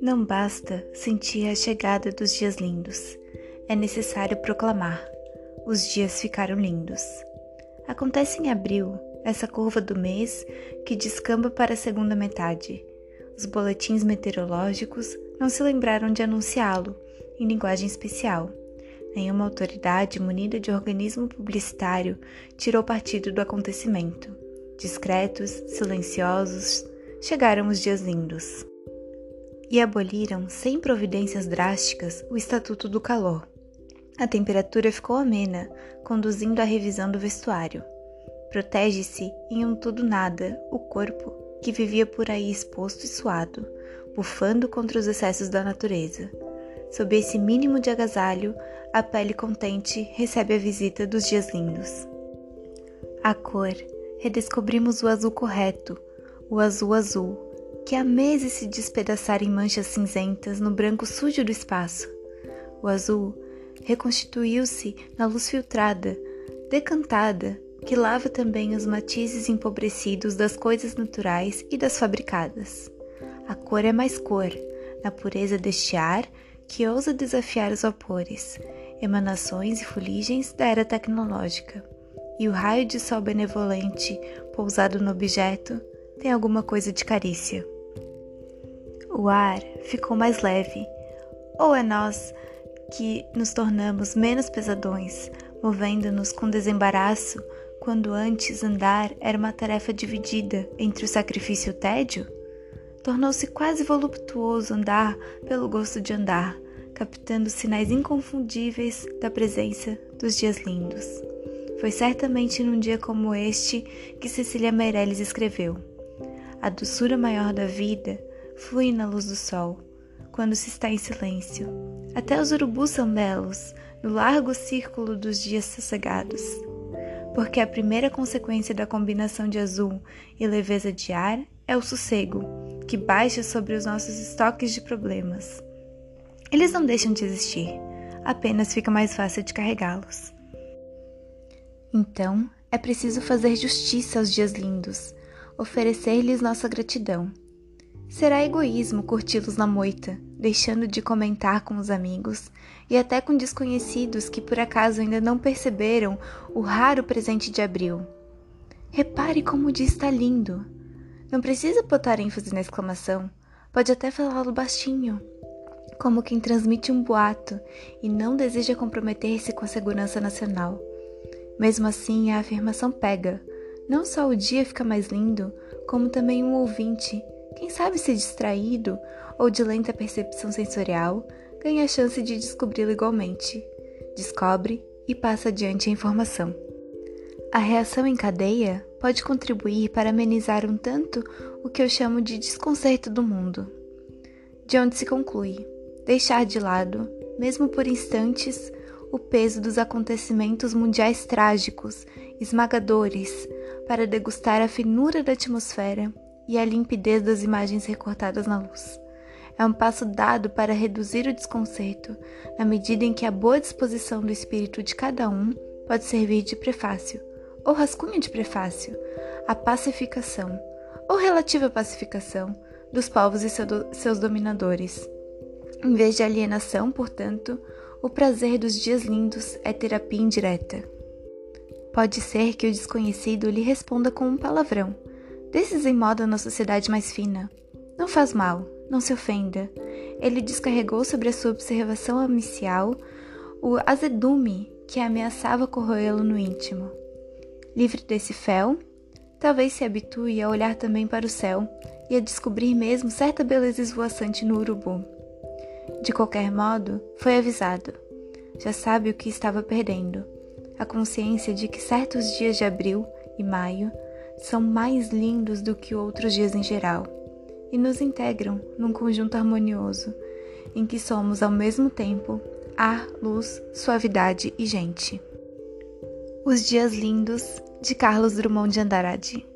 Não basta sentir a chegada dos dias lindos, é necessário proclamar: os dias ficaram lindos. Acontece em abril, essa curva do mês que descamba para a segunda metade. Os boletins meteorológicos não se lembraram de anunciá-lo em linguagem especial. Nenhuma autoridade munida de organismo publicitário tirou partido do acontecimento. Discretos, silenciosos, chegaram os dias lindos. E aboliram, sem providências drásticas, o Estatuto do Calor. A temperatura ficou amena, conduzindo à revisão do vestuário. Protege-se em um tudo nada o corpo que vivia por aí exposto e suado, bufando contra os excessos da natureza. Sob esse mínimo de agasalho, a pele contente recebe a visita dos dias lindos. A cor, redescobrimos o azul correto, o azul azul, que há meses se despedaçara em manchas cinzentas no branco sujo do espaço. O azul reconstituiu-se na luz filtrada, decantada, que lava também os matizes empobrecidos das coisas naturais e das fabricadas. A cor é mais cor, na pureza deste ar que ousa desafiar os vapores, emanações e fuligens da era tecnológica. E o raio de sol benevolente pousado no objeto tem alguma coisa de carícia. O ar ficou mais leve, ou é nós que nos tornamos menos pesadões, movendo-nos com desembaraço, quando antes andar era uma tarefa dividida entre o sacrifício e o tédio? Tornou-se quase voluptuoso andar pelo gosto de andar, captando sinais inconfundíveis da presença dos dias lindos. Foi certamente num dia como este que Cecília Meirelles escreveu: A doçura maior da vida flui na luz do sol, quando se está em silêncio. Até os urubus são belos, no largo círculo dos dias sossegados. Porque a primeira consequência da combinação de azul e leveza de ar é o sossego, que baixa sobre os nossos estoques de problemas. Eles não deixam de existir, apenas fica mais fácil de carregá-los. Então, é preciso fazer justiça aos dias lindos, oferecer-lhes nossa gratidão. Será egoísmo curti-los na moita, deixando de comentar com os amigos e até com desconhecidos que por acaso ainda não perceberam o raro presente de abril. Repare como o dia está lindo! Não precisa botar ênfase na exclamação, pode até falá-lo baixinho, como quem transmite um boato e não deseja comprometer-se com a segurança nacional. Mesmo assim, a afirmação pega. Não só o dia fica mais lindo, como também um ouvinte, quem sabe se distraído ou de lenta percepção sensorial, ganha a chance de descobri-lo igualmente. Descobre e passa adiante a informação. A reação em cadeia pode contribuir para amenizar um tanto o que eu chamo de desconcerto do mundo. De onde se conclui deixar de lado, mesmo por instantes, o peso dos acontecimentos mundiais trágicos, esmagadores, para degustar a finura da atmosfera e a limpidez das imagens recortadas na luz. É um passo dado para reduzir o desconcerto, na medida em que a boa disposição do espírito de cada um pode servir de prefácio ou rascunho de prefácio, a pacificação, ou relativa pacificação, dos povos e seus dominadores. Em vez de alienação, portanto, o prazer dos dias lindos é terapia indireta. Pode ser que o desconhecido lhe responda com um palavrão, desses em moda na sociedade mais fina. Não faz mal, não se ofenda. Ele descarregou sobre a sua observação amicial o azedume que ameaçava corroê-lo no íntimo. Livre desse fel, talvez se habitue a olhar também para o céu e a descobrir mesmo certa beleza esvoaçante no urubu. De qualquer modo, foi avisado. Já sabe o que estava perdendo. A consciência de que certos dias de abril e maio são mais lindos do que outros dias em geral e nos integram num conjunto harmonioso em que somos ao mesmo tempo ar, luz, suavidade e gente. Os Dias Lindos, de Carlos Drummond de Andrade.